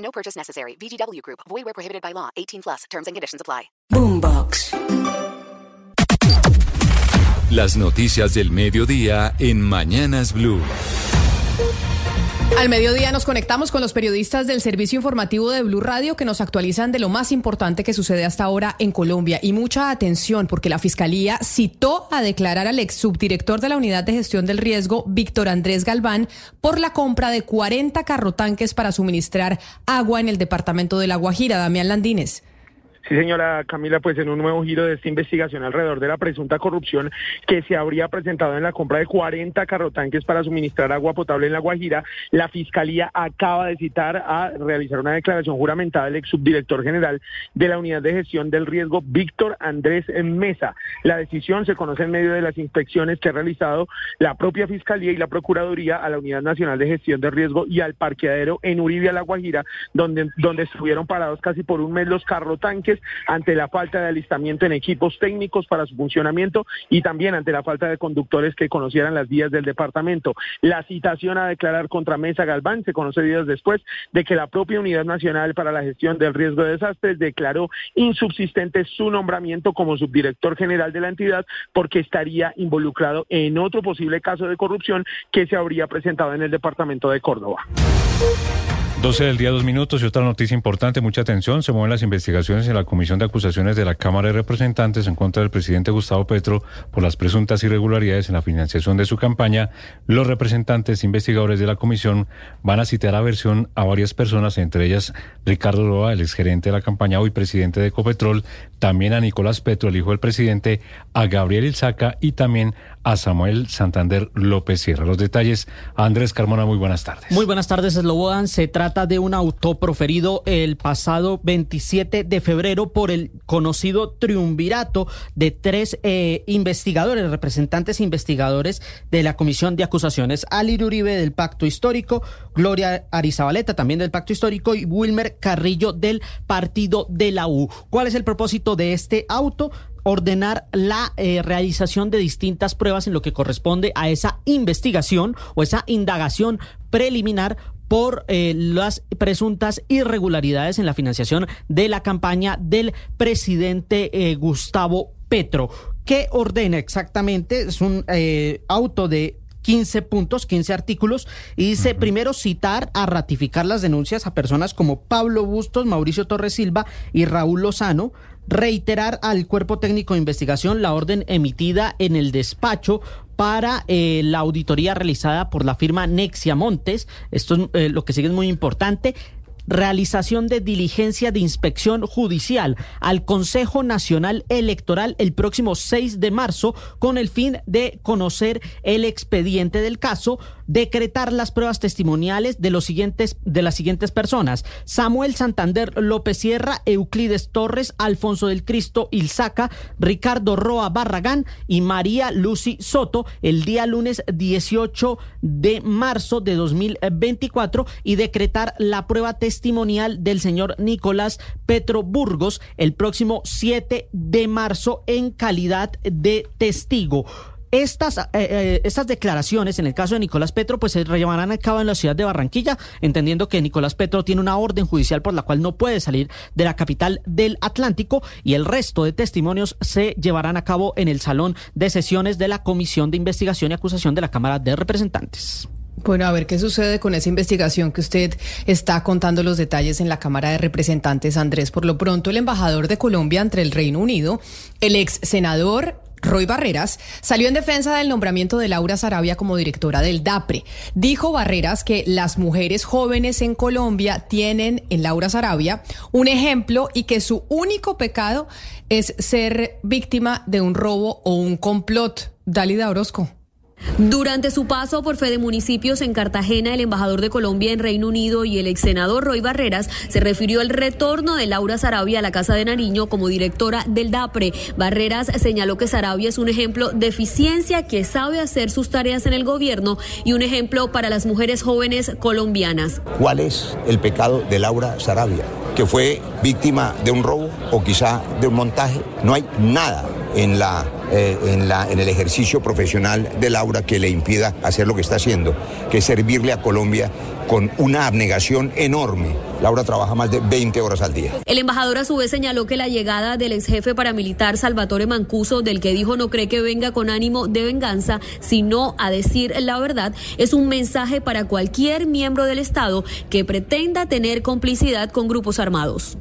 No purchase necessary. VGW Group. Void where prohibited by law. 18 plus. Terms and conditions apply. Boombox. Las noticias del mediodía en Mañanas Blue. Al mediodía nos conectamos con los periodistas del servicio informativo de Blue Radio que nos actualizan de lo más importante que sucede hasta ahora en Colombia. Y mucha atención porque la Fiscalía citó a declarar al ex subdirector de la Unidad de Gestión del Riesgo, Víctor Andrés Galván, por la compra de 40 carrotanques para suministrar agua en el departamento de La Guajira. Damián Landines. Sí, señora Camila, pues en un nuevo giro de esta investigación alrededor de la presunta corrupción que se habría presentado en la compra de 40 carrotanques para suministrar agua potable en La Guajira, la Fiscalía acaba de citar a realizar una declaración juramentada del ex subdirector general de la Unidad de Gestión del Riesgo, Víctor Andrés Mesa. La decisión se conoce en medio de las inspecciones que ha realizado la propia Fiscalía y la Procuraduría a la Unidad Nacional de Gestión de Riesgo y al parqueadero en Uribe, La Guajira, donde, donde estuvieron parados casi por un mes los carrotanques ante la falta de alistamiento en equipos técnicos para su funcionamiento y también ante la falta de conductores que conocieran las vías del departamento. La citación a declarar contra Mesa Galván se conoce días después de que la propia Unidad Nacional para la Gestión del Riesgo de Desastres declaró insubsistente su nombramiento como subdirector general de la entidad porque estaría involucrado en otro posible caso de corrupción que se habría presentado en el departamento de Córdoba. 12 del día, dos minutos y otra noticia importante, mucha atención, se mueven las investigaciones en la Comisión de Acusaciones de la Cámara de Representantes en contra del presidente Gustavo Petro por las presuntas irregularidades en la financiación de su campaña. Los representantes investigadores de la comisión van a citar a versión a varias personas, entre ellas Ricardo Roa, el exgerente de la campaña, hoy presidente de Ecopetrol, también a Nicolás Petro, el hijo del presidente, a Gabriel Ilzaca y también a Samuel Santander López Sierra. Los detalles, Andrés Carmona, muy buenas tardes. Muy buenas tardes, Slobodan. Se trata de un auto proferido el pasado 27 de febrero por el conocido triunvirato de tres eh, investigadores, representantes investigadores de la Comisión de Acusaciones, Ali Uribe del Pacto Histórico, Gloria Arizabaleta también del Pacto Histórico y Wilmer Carrillo del Partido de la U. ¿Cuál es el propósito de este auto? Ordenar la eh, realización de distintas pruebas en lo que corresponde a esa investigación o esa indagación preliminar por eh, las presuntas irregularidades en la financiación de la campaña del presidente eh, Gustavo Petro. ¿Qué ordena exactamente? Es un auto de 15 puntos, 15 artículos, y dice primero citar a ratificar las denuncias a personas como Pablo Bustos, Mauricio Torres Silva y Raúl Lozano, reiterar al cuerpo técnico de investigación la orden emitida en el despacho para eh, la auditoría realizada por la firma Nexia Montes. Esto es eh, lo que sigue es muy importante realización de diligencia de inspección judicial al Consejo Nacional Electoral el próximo 6 de marzo con el fin de conocer el expediente del caso, decretar las pruebas testimoniales de los siguientes de las siguientes personas: Samuel Santander López Sierra, Euclides Torres, Alfonso del Cristo Ilzaca, Ricardo Roa Barragán y María Lucy Soto el día lunes 18 de marzo de 2024 y decretar la prueba testimonial del señor Nicolás Petro Burgos el próximo 7 de marzo en calidad de testigo. Estas, eh, eh, estas declaraciones, en el caso de Nicolás Petro, pues se llevarán a cabo en la ciudad de Barranquilla, entendiendo que Nicolás Petro tiene una orden judicial por la cual no puede salir de la capital del Atlántico y el resto de testimonios se llevarán a cabo en el salón de sesiones de la Comisión de Investigación y Acusación de la Cámara de Representantes. Bueno, a ver qué sucede con esa investigación que usted está contando los detalles en la Cámara de Representantes, Andrés. Por lo pronto, el embajador de Colombia entre el Reino Unido, el ex senador Roy Barreras salió en defensa del nombramiento de Laura Sarabia como directora del DAPRE. Dijo Barreras que las mujeres jóvenes en Colombia tienen en Laura Sarabia un ejemplo y que su único pecado es ser víctima de un robo o un complot. Dalida Orozco. Durante su paso por Fede Municipios en Cartagena, el embajador de Colombia en Reino Unido y el ex senador Roy Barreras se refirió al retorno de Laura Sarabia a la Casa de Nariño como directora del DAPRE. Barreras señaló que Sarabia es un ejemplo de eficiencia que sabe hacer sus tareas en el gobierno y un ejemplo para las mujeres jóvenes colombianas. ¿Cuál es el pecado de Laura Sarabia? ¿Que fue víctima de un robo o quizá de un montaje? No hay nada en, la, eh, en, en el ejercicio profesional de Laura que le impida hacer lo que está haciendo, que es servirle a Colombia con una abnegación enorme. Laura trabaja más de 20 horas al día. El embajador a su vez señaló que la llegada del ex jefe paramilitar Salvatore Mancuso, del que dijo no cree que venga con ánimo de venganza, sino a decir la verdad, es un mensaje para cualquier miembro del Estado que pretenda tener complicidad con grupos armados.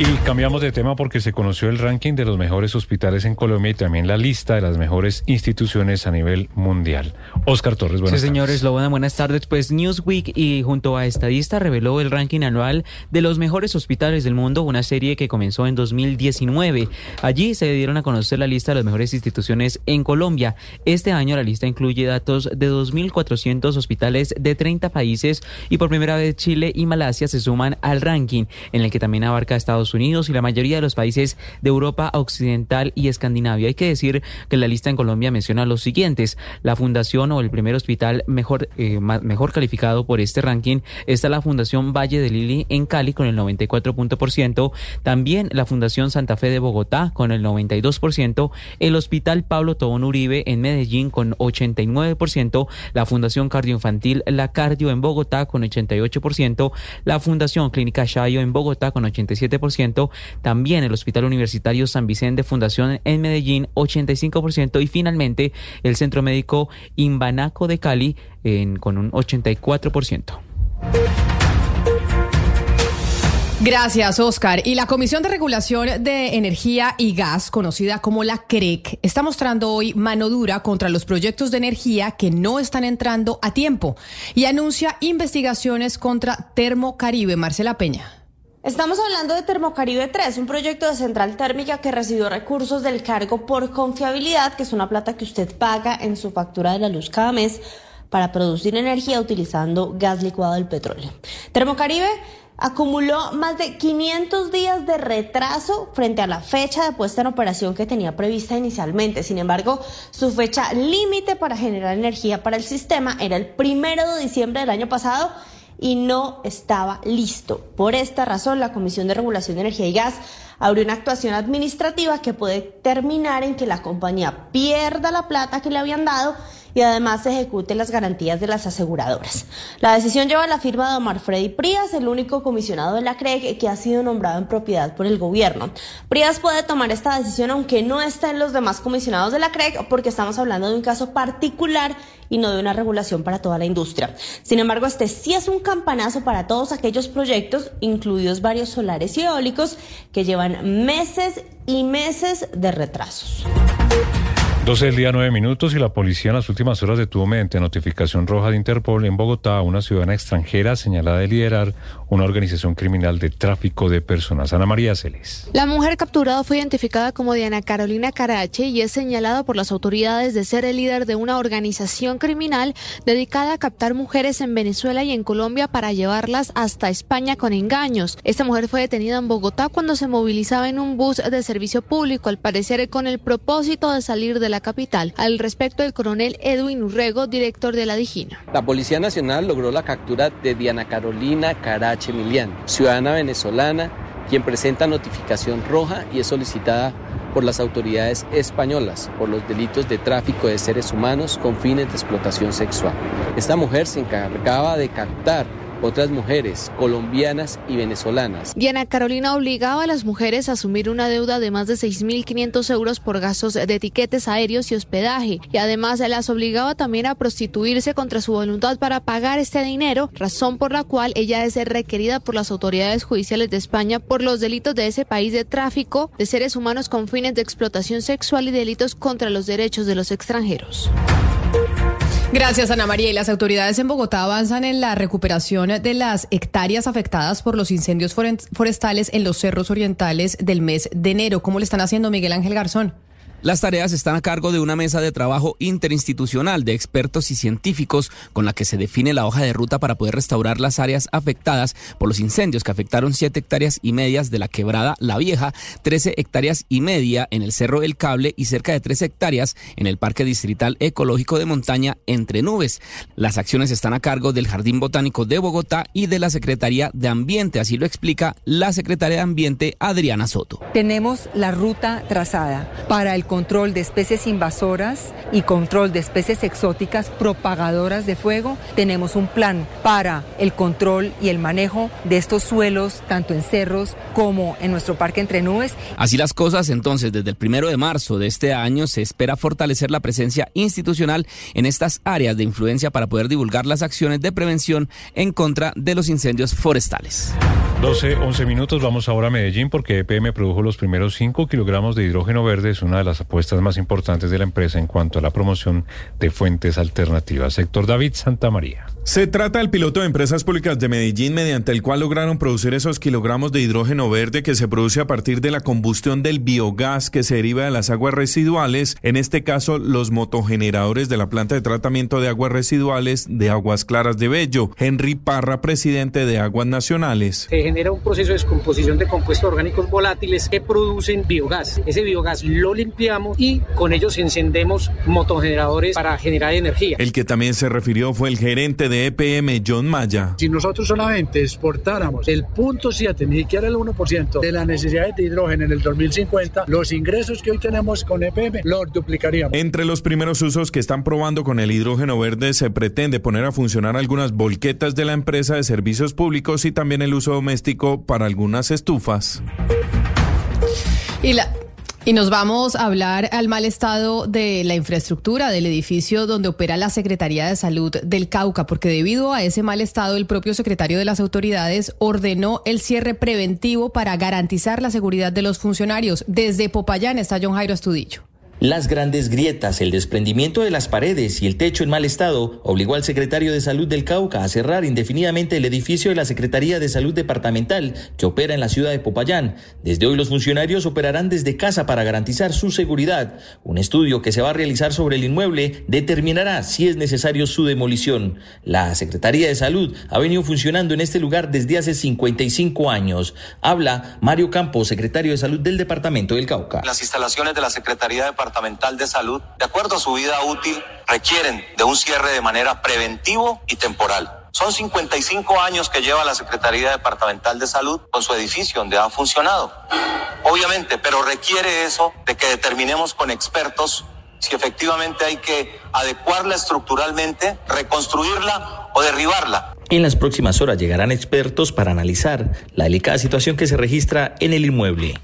Y cambiamos de tema porque se conoció el ranking de los mejores hospitales en Colombia y también la lista de las mejores instituciones a nivel mundial. Oscar Torres, buenas sí, señores, lo buenas, buenas tardes. Pues Newsweek y junto a Estadista reveló el ranking anual de los mejores hospitales del mundo, una serie que comenzó en 2019. Allí se dieron a conocer la lista de las mejores instituciones en Colombia. Este año la lista incluye datos de 2.400 hospitales de 30 países y por primera vez Chile y Malasia se suman al ranking, en el que también abarca Estados Unidos y la mayoría de los países de Europa Occidental y Escandinavia. Hay que decir que la lista en Colombia menciona los siguientes. La fundación o el primer hospital mejor, eh, mejor calificado por este ranking está la Fundación Valle de Lili en Cali con el 94%. También la Fundación Santa Fe de Bogotá con el 92%. El Hospital Pablo Tobón Uribe en Medellín con 89%. La Fundación Cardioinfantil La Cardio en Bogotá con 88%. La Fundación Clínica Shayo en Bogotá con 87% también el Hospital Universitario San Vicente Fundación en Medellín 85% y finalmente el Centro Médico Imbanaco de Cali con un 84%. Gracias, Oscar. Y la Comisión de Regulación de Energía y Gas, conocida como la CREC, está mostrando hoy mano dura contra los proyectos de energía que no están entrando a tiempo y anuncia investigaciones contra Termocaribe. Marcela Peña. Estamos hablando de Termocaribe 3, un proyecto de central térmica que recibió recursos del cargo por confiabilidad, que es una plata que usted paga en su factura de la luz cada mes para producir energía utilizando gas licuado del petróleo. Termocaribe acumuló más de 500 días de retraso frente a la fecha de puesta en operación que tenía prevista inicialmente. Sin embargo, su fecha límite para generar energía para el sistema era el primero de diciembre del año pasado y no estaba listo. Por esta razón, la Comisión de Regulación de Energía y Gas abrió una actuación administrativa que puede terminar en que la compañía pierda la plata que le habían dado y además se ejecute las garantías de las aseguradoras. La decisión lleva la firma de Omar Freddy Prías, el único comisionado de la CREG que ha sido nombrado en propiedad por el gobierno. Prías puede tomar esta decisión aunque no esté en los demás comisionados de la CREG porque estamos hablando de un caso particular y no de una regulación para toda la industria. Sin embargo, este sí es un campanazo para todos aquellos proyectos, incluidos varios solares y eólicos, que llevan meses y meses de retrasos. 12 del día, 9 minutos y la policía en las últimas horas detuvo mediante notificación roja de Interpol en Bogotá a una ciudadana extranjera señalada de liderar una organización criminal de tráfico de personas. Ana María Celis. La mujer capturada fue identificada como Diana Carolina Carache y es señalada por las autoridades de ser el líder de una organización criminal dedicada a captar mujeres en Venezuela y en Colombia para llevarlas hasta España con engaños. Esta mujer fue detenida en Bogotá cuando se movilizaba en un bus de servicio público, al parecer con el propósito de salir de la capital. Al respecto, el coronel Edwin Urrego, director de la Dijina. La Policía Nacional logró la captura de Diana Carolina Carache Emiliano, ciudadana venezolana, quien presenta notificación roja y es solicitada por las autoridades españolas por los delitos de tráfico de seres humanos con fines de explotación sexual. Esta mujer se encargaba de captar otras mujeres colombianas y venezolanas. Diana Carolina obligaba a las mujeres a asumir una deuda de más de 6.500 euros por gastos de etiquetes aéreos y hospedaje y además las obligaba también a prostituirse contra su voluntad para pagar este dinero, razón por la cual ella es requerida por las autoridades judiciales de España por los delitos de ese país de tráfico de seres humanos con fines de explotación sexual y delitos contra los derechos de los extranjeros. Gracias, Ana María. Y las autoridades en Bogotá avanzan en la recuperación de las hectáreas afectadas por los incendios forestales en los cerros orientales del mes de enero. ¿Cómo le están haciendo, Miguel Ángel Garzón? Las tareas están a cargo de una mesa de trabajo interinstitucional de expertos y científicos con la que se define la hoja de ruta para poder restaurar las áreas afectadas por los incendios que afectaron 7 hectáreas y medias de la quebrada La Vieja, 13 hectáreas y media en el Cerro El Cable y cerca de 3 hectáreas en el Parque Distrital Ecológico de Montaña Entre Nubes. Las acciones están a cargo del Jardín Botánico de Bogotá y de la Secretaría de Ambiente, así lo explica la secretaria de Ambiente Adriana Soto. Tenemos la ruta trazada para el control de especies invasoras y control de especies exóticas propagadoras de fuego. Tenemos un plan para el control y el manejo de estos suelos, tanto en cerros como en nuestro parque entre nubes. Así las cosas, entonces, desde el primero de marzo de este año se espera fortalecer la presencia institucional en estas áreas de influencia para poder divulgar las acciones de prevención en contra de los incendios forestales. 12, 11 minutos, vamos ahora a Medellín porque EPM produjo los primeros 5 kilogramos de hidrógeno verde, es una de las apuestas más importantes de la empresa en cuanto a la promoción de fuentes alternativas. Sector David Santa María. Se trata del piloto de empresas públicas de Medellín mediante el cual lograron producir esos kilogramos de hidrógeno verde que se produce a partir de la combustión del biogás que se deriva de las aguas residuales, en este caso los motogeneradores de la planta de tratamiento de aguas residuales de Aguas Claras de Bello. Henry Parra, presidente de Aguas Nacionales. Se genera un proceso de descomposición de compuestos orgánicos volátiles que producen biogás. Ese biogás lo limpiamos y con ellos encendemos motogeneradores para generar energía. El que también se refirió fue el gerente de EPM, John Maya. Si nosotros solamente exportáramos el punto 7, ni siquiera el 1% de las necesidades de hidrógeno en el 2050, los ingresos que hoy tenemos con EPM los duplicaríamos. Entre los primeros usos que están probando con el hidrógeno verde se pretende poner a funcionar algunas volquetas de la empresa de servicios públicos y también el uso doméstico para algunas estufas. Y la, y nos vamos a hablar al mal estado de la infraestructura del edificio donde opera la Secretaría de Salud del Cauca, porque debido a ese mal estado, el propio secretario de las autoridades ordenó el cierre preventivo para garantizar la seguridad de los funcionarios. Desde Popayán está John Jairo Astudillo. Las grandes grietas, el desprendimiento de las paredes y el techo en mal estado obligó al secretario de Salud del Cauca a cerrar indefinidamente el edificio de la Secretaría de Salud Departamental que opera en la ciudad de Popayán. Desde hoy los funcionarios operarán desde casa para garantizar su seguridad. Un estudio que se va a realizar sobre el inmueble determinará si es necesario su demolición. La Secretaría de Salud ha venido funcionando en este lugar desde hace 55 años. Habla Mario Campos, secretario de Salud del Departamento del Cauca. Las instalaciones de la Secretaría Departamental Departamental de Salud, de acuerdo a su vida útil, requieren de un cierre de manera preventivo y temporal. Son 55 años que lleva la Secretaría Departamental de Salud con su edificio donde ha funcionado. Obviamente, pero requiere eso de que determinemos con expertos si efectivamente hay que adecuarla estructuralmente, reconstruirla o derribarla. En las próximas horas llegarán expertos para analizar la delicada situación que se registra en el inmueble.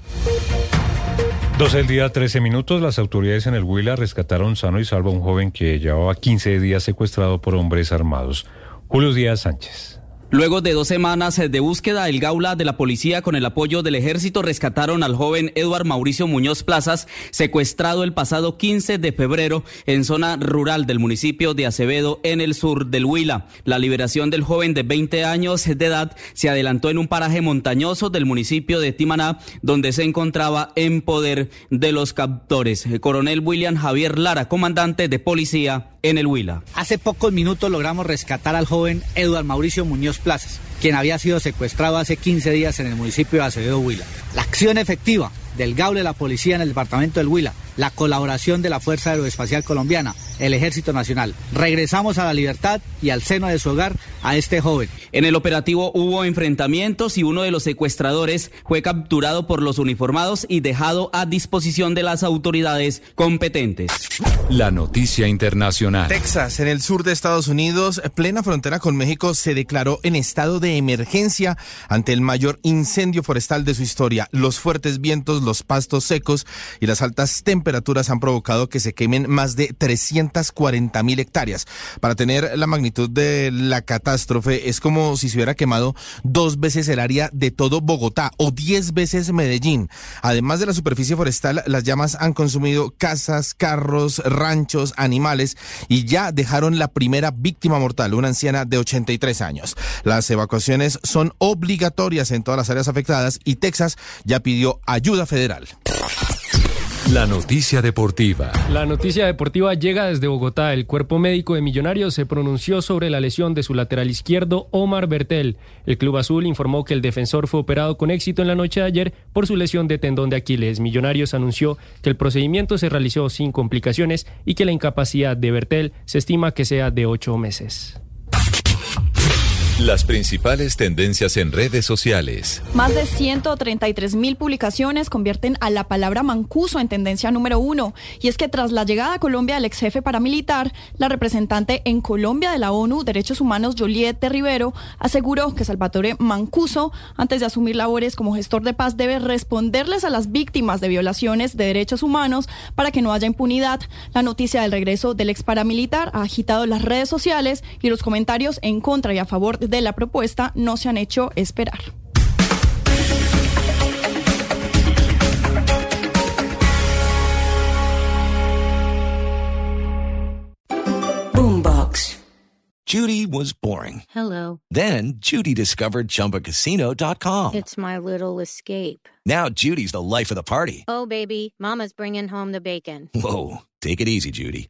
12 del día, 13 minutos. Las autoridades en el Huila rescataron sano y salvo a un joven que llevaba 15 días secuestrado por hombres armados. Julio Díaz Sánchez. Luego de dos semanas de búsqueda, el Gaula de la policía con el apoyo del ejército rescataron al joven Eduard Mauricio Muñoz Plazas, secuestrado el pasado 15 de febrero en zona rural del municipio de Acevedo, en el sur del Huila. La liberación del joven de 20 años de edad se adelantó en un paraje montañoso del municipio de Timaná, donde se encontraba en poder de los captores. El coronel William Javier Lara, comandante de policía en el Huila. Hace pocos minutos logramos rescatar al joven Eduard Mauricio Muñoz Plazas, quien había sido secuestrado hace 15 días en el municipio de Acevedo Huila. La acción efectiva del Gaule de la Policía en el departamento del Huila, la colaboración de la Fuerza Aeroespacial Colombiana, el Ejército Nacional. Regresamos a la libertad y al seno de su hogar a este joven. En el operativo hubo enfrentamientos y uno de los secuestradores fue capturado por los uniformados y dejado a disposición de las autoridades competentes. La noticia internacional. Texas, en el sur de Estados Unidos, plena frontera con México, se declaró en estado de emergencia ante el mayor incendio forestal de su historia. Los fuertes vientos, los pastos secos y las altas temperaturas han provocado que se quemen más de 340 mil hectáreas. Para tener la magnitud de la catástrofe, es como si se hubiera quemado dos veces el área de todo Bogotá o diez veces Medellín. Además de la superficie forestal, las llamas han consumido casas, carros, ranchos, animales y ya dejaron la primera víctima mortal, una anciana de 83 años. Las evacuaciones son obligatorias en todas las áreas afectadas y Texas ya pidió ayuda federal. La noticia deportiva. La noticia deportiva llega desde Bogotá. El cuerpo médico de Millonarios se pronunció sobre la lesión de su lateral izquierdo, Omar Bertel. El Club Azul informó que el defensor fue operado con éxito en la noche de ayer por su lesión de tendón de Aquiles. Millonarios anunció que el procedimiento se realizó sin complicaciones y que la incapacidad de Bertel se estima que sea de ocho meses. Las principales tendencias en redes sociales. Más de 133 mil publicaciones convierten a la palabra mancuso en tendencia número uno. Y es que tras la llegada a Colombia del ex jefe paramilitar, la representante en Colombia de la ONU Derechos Humanos, Joliette Rivero, aseguró que Salvatore Mancuso, antes de asumir labores como gestor de paz, debe responderles a las víctimas de violaciones de derechos humanos para que no haya impunidad. La noticia del regreso del ex paramilitar ha agitado las redes sociales y los comentarios en contra y a favor de la propuesta no se han hecho esperar. Boombox. Judy was boring. Hello. Then Judy discovered ChumbaCasino.com. It's my little escape. Now Judy's the life of the party. Oh, baby, Mama's bringing home the bacon. Whoa, take it easy, Judy.